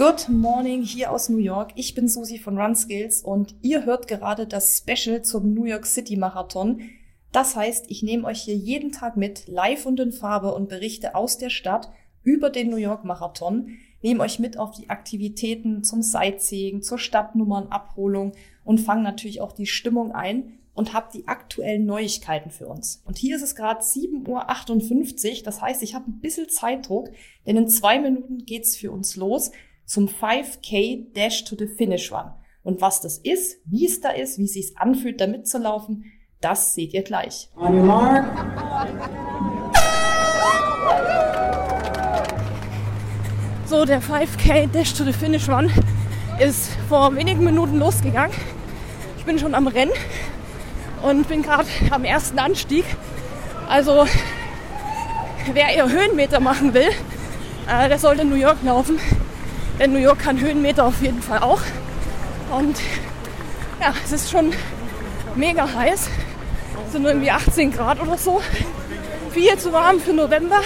Good morning hier aus New York. Ich bin Susi von Run Skills und ihr hört gerade das Special zum New York City Marathon. Das heißt, ich nehme euch hier jeden Tag mit, live und in Farbe und berichte aus der Stadt über den New York Marathon, nehme euch mit auf die Aktivitäten zum Sightseeing, zur Stadtnummernabholung und fange natürlich auch die Stimmung ein und habe die aktuellen Neuigkeiten für uns. Und hier ist es gerade 7.58 Uhr, das heißt, ich habe ein bisschen Zeitdruck, denn in zwei Minuten geht's für uns los zum 5K Dash to the Finish Run. Und was das ist, wie es da ist, wie es sich anfühlt, da mitzulaufen, das seht ihr gleich. On your mark. So, der 5K Dash to the Finish Run ist vor wenigen Minuten losgegangen. Ich bin schon am Rennen und bin gerade am ersten Anstieg. Also, wer eher Höhenmeter machen will, äh, der sollte in New York laufen. Denn New York kann Höhenmeter auf jeden Fall auch. Und ja, es ist schon mega heiß. Es sind irgendwie 18 Grad oder so. Viel zu warm für November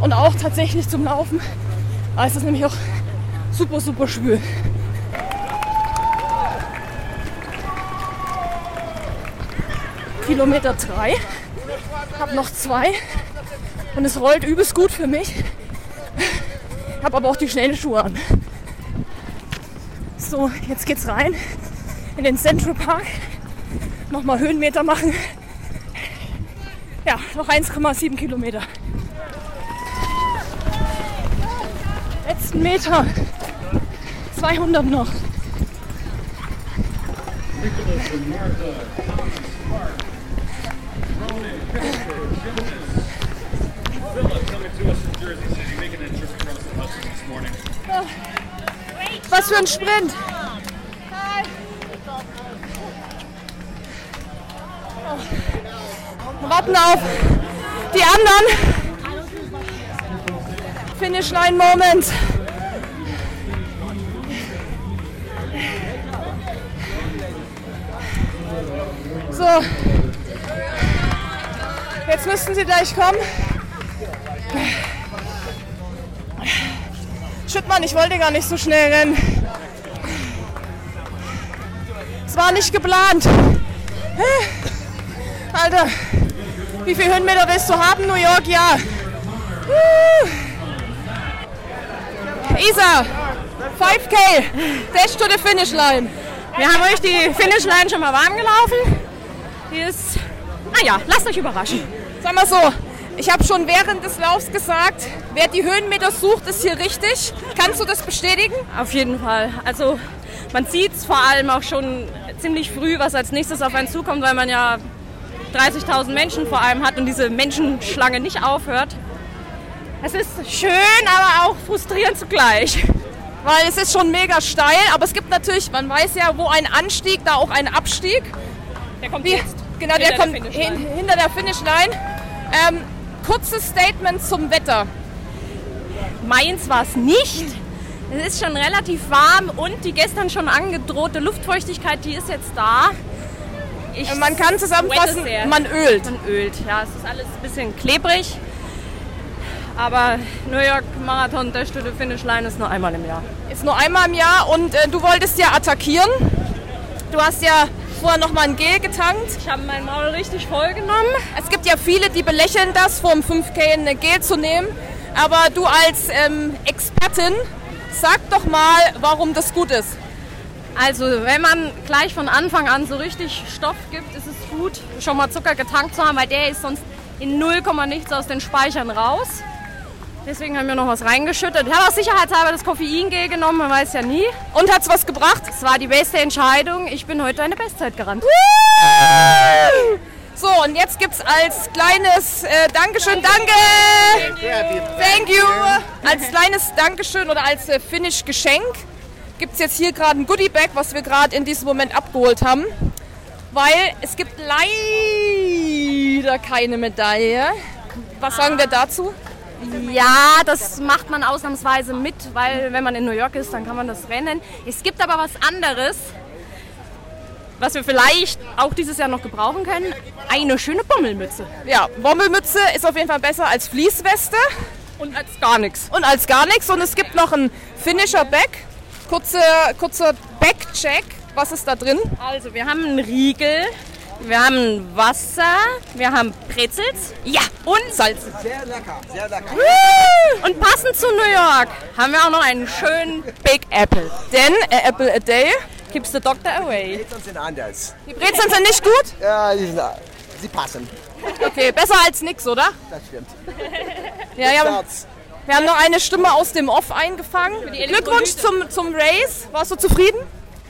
und auch tatsächlich zum Laufen. Aber es ist nämlich auch super, super schwül. Kilometer 3. Hab noch zwei. Und es rollt übelst gut für mich habe aber auch die schnellen Schuhe an. So, jetzt geht's rein in den Central Park. Nochmal Höhenmeter machen. Ja, noch 1,7 Kilometer. Letzten Meter. 200 noch. Was für ein Sprint! Wir warten auf die anderen. Finish Line Moment. So. Jetzt müssten sie gleich kommen. Schüttmann, ich wollte gar nicht so schnell rennen. Es war nicht geplant. Alter, wie viele Höhenmeter willst du haben, New York? Ja. Isa, 5K, Dash to the Finish Line. Wir haben euch die Finish Line schon mal warm gelaufen. Die ist, naja, lasst euch überraschen. Sag mal so, ich habe schon während des Laufs gesagt, wer die Höhenmeter sucht, ist hier richtig. Kannst du das bestätigen? Auf jeden Fall. Also man sieht es vor allem auch schon ziemlich früh, was als nächstes auf einen zukommt, weil man ja 30.000 Menschen vor allem hat und diese Menschenschlange nicht aufhört. Es ist schön, aber auch frustrierend zugleich. Weil es ist schon mega steil, aber es gibt natürlich, man weiß ja, wo ein Anstieg, da auch ein Abstieg. Der kommt Wie, jetzt. Genau, der kommt der hin, hinter der Finishline. Ähm, kurzes Statement zum Wetter. Meins war es nicht. Es ist schon relativ warm und die gestern schon angedrohte Luftfeuchtigkeit, die ist jetzt da. Ich man kann zusammenfassen, man ölt. Man ölt, ja. Es ist alles ein bisschen klebrig. Aber New York Marathon der Stunde Finish Line ist nur einmal im Jahr. Ist nur einmal im Jahr und äh, du wolltest ja attackieren. Du hast ja vorher noch mal ein Gel getankt. Ich habe mein Maul richtig voll genommen. Es gibt ja viele, die belächeln das, vor dem 5K ein Gel zu nehmen. Aber du als ähm, Expertin, sag doch mal, warum das gut ist. Also, wenn man gleich von Anfang an so richtig Stoff gibt, ist es gut, schon mal Zucker getankt zu haben, weil der ist sonst in 0, nichts aus den Speichern raus. Deswegen haben wir noch was reingeschüttet. Ich habe aus Sicherheitshalber das Koffeingel genommen, man weiß ja nie. Und hat es was gebracht? Es war die beste Entscheidung. Ich bin heute eine Bestzeit gerannt. So, und jetzt gibt es als kleines äh, Dankeschön, danke! Thank you! Als kleines Dankeschön oder als äh, Finish-Geschenk gibt es jetzt hier gerade ein Goodie-Bag, was wir gerade in diesem Moment abgeholt haben. Weil es gibt leider keine Medaille. Was sagen wir dazu? Ja, das macht man ausnahmsweise mit, weil wenn man in New York ist, dann kann man das rennen. Es gibt aber was anderes, was wir vielleicht auch dieses Jahr noch gebrauchen können. Eine schöne Bommelmütze. Ja, Bommelmütze ist auf jeden Fall besser als Fließweste. Und als gar nichts. Und als gar nichts. Und es gibt noch einen Finisher Back. Kurze, kurzer Backcheck. Was ist da drin? Also, wir haben einen Riegel, wir haben Wasser, wir haben Brezels, ja, und Salz. Sehr lecker, sehr lecker. Und passend zu New York haben wir auch noch einen schönen Big Apple. Denn a apple a day. Keeps the doctor away. Brezeln sind anders. Die Brezeln sind nicht gut? Ja, die sind, sie passen. Okay, besser als nix, oder? Das stimmt. Ja, ja. Wir haben noch eine Stimme aus dem Off eingefangen. Glückwunsch zum, zum Race. Warst du zufrieden?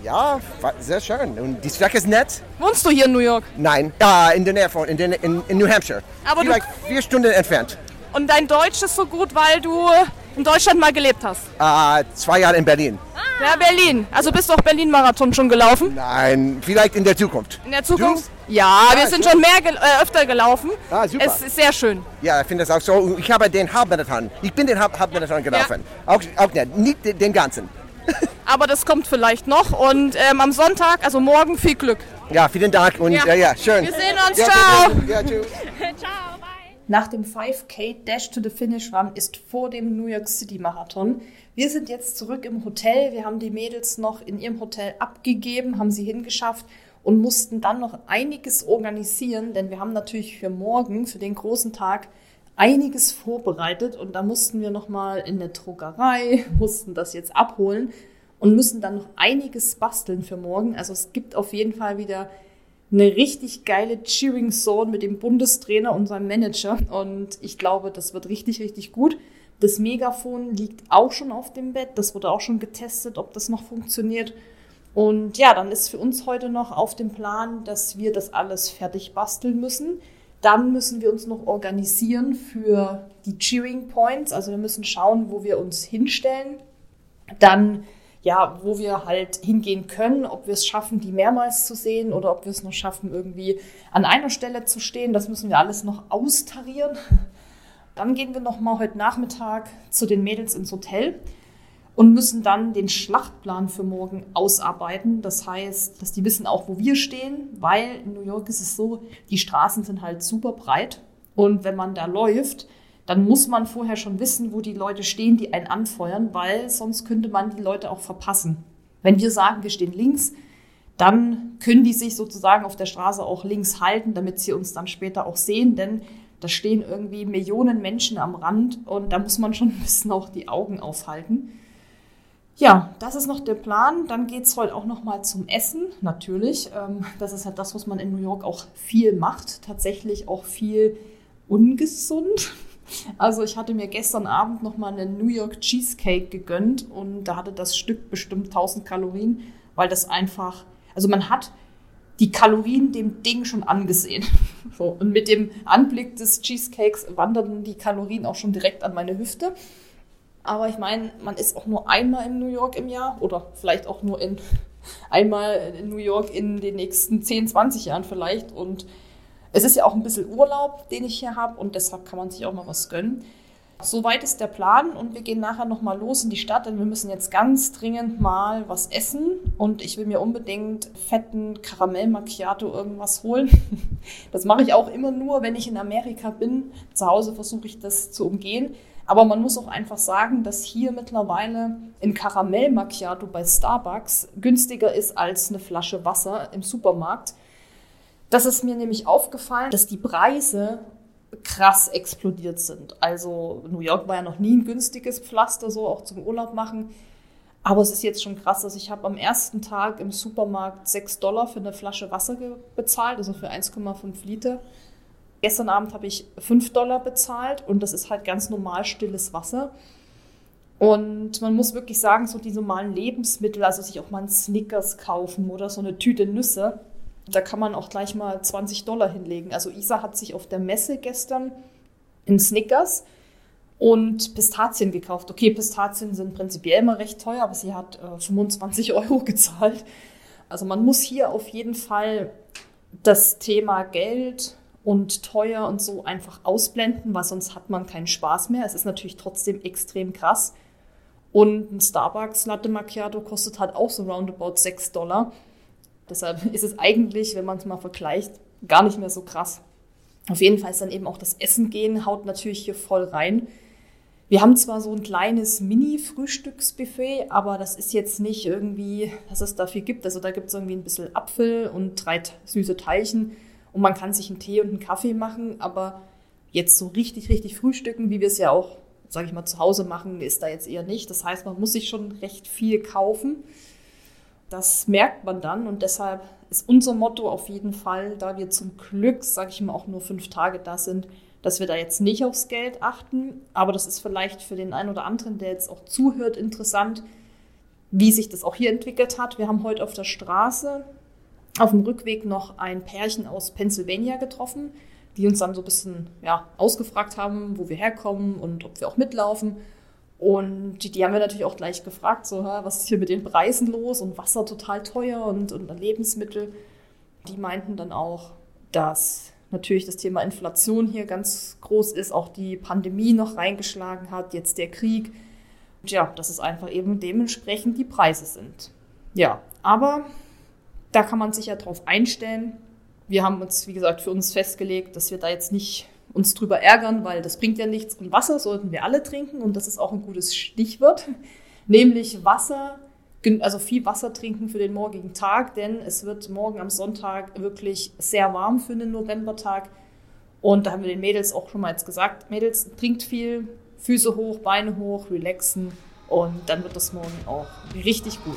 Ja, sehr schön. Und die Strecke ist nett. Wohnst du hier in New York? Nein, äh, in der Nähe von, in, der, in, in New Hampshire. Aber du- Vielleicht vier Stunden entfernt. Und dein Deutsch ist so gut, weil du in Deutschland mal gelebt hast. Äh, zwei Jahre in Berlin. Ja, Berlin. Also bist du auch Berlin-Marathon schon gelaufen? Nein, vielleicht in der Zukunft. In der Zukunft? Ja, wir Ah, sind schön. schon mehr gel- äh, öfter gelaufen. Ah, super. Es ist sehr schön. Ja, ich finde das auch so. Ich habe den Halbmarathon. Ich bin den Halb- Halbmarathon gelaufen. Auch, auch nicht, nicht den ganzen. Aber das kommt vielleicht noch. Und ähm, am Sonntag, also morgen, viel Glück. Ja, vielen Dank und Ja. ja, ja, schön. Wir sehen uns. Ja, Ciao. Ja, tschüss. Nach dem 5K Dash to the Finish Run ist vor dem New York City Marathon. Wir sind jetzt zurück im Hotel. Wir haben die Mädels noch in ihrem Hotel abgegeben, haben sie hingeschafft und mussten dann noch einiges organisieren, denn wir haben natürlich für morgen, für den großen Tag, einiges vorbereitet und da mussten wir noch mal in der Druckerei, mussten das jetzt abholen und müssen dann noch einiges basteln für morgen. Also es gibt auf jeden Fall wieder eine richtig geile Cheering Zone mit dem Bundestrainer und seinem Manager. Und ich glaube, das wird richtig, richtig gut. Das Megafon liegt auch schon auf dem Bett. Das wurde auch schon getestet, ob das noch funktioniert. Und ja, dann ist für uns heute noch auf dem Plan, dass wir das alles fertig basteln müssen. Dann müssen wir uns noch organisieren für die Cheering Points. Also wir müssen schauen, wo wir uns hinstellen. Dann ja, wo wir halt hingehen können, ob wir es schaffen, die mehrmals zu sehen oder ob wir es noch schaffen, irgendwie an einer Stelle zu stehen. Das müssen wir alles noch austarieren. Dann gehen wir noch mal heute Nachmittag zu den Mädels ins Hotel und müssen dann den Schlachtplan für morgen ausarbeiten. Das heißt, dass die wissen auch, wo wir stehen, weil in New York ist es so, die Straßen sind halt super breit und wenn man da läuft, dann muss man vorher schon wissen, wo die Leute stehen, die einen anfeuern, weil sonst könnte man die Leute auch verpassen. Wenn wir sagen, wir stehen links, dann können die sich sozusagen auf der Straße auch links halten, damit sie uns dann später auch sehen, denn da stehen irgendwie Millionen Menschen am Rand und da muss man schon ein bisschen auch die Augen aufhalten. Ja, das ist noch der Plan. Dann geht's heute auch noch mal zum Essen, natürlich. Ähm, Das ist halt das, was man in New York auch viel macht. Tatsächlich auch viel ungesund. Also ich hatte mir gestern Abend noch mal einen New York Cheesecake gegönnt und da hatte das Stück bestimmt 1000 Kalorien, weil das einfach, also man hat die Kalorien dem Ding schon angesehen. So, und mit dem Anblick des Cheesecakes wanderten die Kalorien auch schon direkt an meine Hüfte. Aber ich meine, man ist auch nur einmal in New York im Jahr oder vielleicht auch nur in einmal in New York in den nächsten 10, 20 Jahren vielleicht. Und es ist ja auch ein bisschen Urlaub, den ich hier habe und deshalb kann man sich auch mal was gönnen. Soweit ist der Plan und wir gehen nachher nochmal los in die Stadt, denn wir müssen jetzt ganz dringend mal was essen und ich will mir unbedingt fetten Karamell Macchiato irgendwas holen. Das mache ich auch immer nur, wenn ich in Amerika bin. Zu Hause versuche ich das zu umgehen. Aber man muss auch einfach sagen, dass hier mittlerweile ein Karamell Macchiato bei Starbucks günstiger ist als eine Flasche Wasser im Supermarkt. Das ist mir nämlich aufgefallen, dass die Preise krass explodiert sind. Also New York war ja noch nie ein günstiges Pflaster, so auch zum Urlaub machen. Aber es ist jetzt schon krass, dass ich habe am ersten Tag im Supermarkt 6 Dollar für eine Flasche Wasser bezahlt, also für 1,5 Liter. Gestern Abend habe ich 5 Dollar bezahlt und das ist halt ganz normal stilles Wasser. Und man muss wirklich sagen, so die normalen Lebensmittel, also sich auch mal einen Snickers kaufen oder so eine Tüte Nüsse, da kann man auch gleich mal 20 Dollar hinlegen. Also Isa hat sich auf der Messe gestern in Snickers und Pistazien gekauft. Okay, Pistazien sind prinzipiell immer recht teuer, aber sie hat äh, 25 Euro gezahlt. Also man muss hier auf jeden Fall das Thema Geld und teuer und so einfach ausblenden, weil sonst hat man keinen Spaß mehr. Es ist natürlich trotzdem extrem krass. Und ein Starbucks Latte Macchiato kostet halt auch so roundabout 6 Dollar. Deshalb ist es eigentlich, wenn man es mal vergleicht, gar nicht mehr so krass. Auf jeden Fall ist dann eben auch das Essen gehen, haut natürlich hier voll rein. Wir haben zwar so ein kleines Mini-Frühstücksbuffet, aber das ist jetzt nicht irgendwie, dass es dafür gibt. Also da gibt es irgendwie ein bisschen Apfel und drei süße Teilchen und man kann sich einen Tee und einen Kaffee machen, aber jetzt so richtig, richtig frühstücken, wie wir es ja auch, sage ich mal, zu Hause machen, ist da jetzt eher nicht. Das heißt, man muss sich schon recht viel kaufen. Das merkt man dann und deshalb ist unser Motto auf jeden Fall, da wir zum Glück, sage ich mal, auch nur fünf Tage da sind, dass wir da jetzt nicht aufs Geld achten. Aber das ist vielleicht für den einen oder anderen, der jetzt auch zuhört, interessant, wie sich das auch hier entwickelt hat. Wir haben heute auf der Straße auf dem Rückweg noch ein Pärchen aus Pennsylvania getroffen, die uns dann so ein bisschen ja, ausgefragt haben, wo wir herkommen und ob wir auch mitlaufen. Und die, die haben wir natürlich auch gleich gefragt, so, was ist hier mit den Preisen los und Wasser total teuer und, und Lebensmittel. Die meinten dann auch, dass natürlich das Thema Inflation hier ganz groß ist, auch die Pandemie noch reingeschlagen hat, jetzt der Krieg. Und ja, dass es einfach eben dementsprechend die Preise sind. Ja, aber da kann man sich ja drauf einstellen. Wir haben uns, wie gesagt, für uns festgelegt, dass wir da jetzt nicht uns drüber ärgern, weil das bringt ja nichts. Und Wasser sollten wir alle trinken und das ist auch ein gutes Stichwort, nämlich Wasser, also viel Wasser trinken für den morgigen Tag, denn es wird morgen am Sonntag wirklich sehr warm für einen Novembertag. Und da haben wir den Mädels auch schon mal jetzt gesagt, Mädels, trinkt viel, Füße hoch, Beine hoch, relaxen und dann wird das morgen auch richtig gut.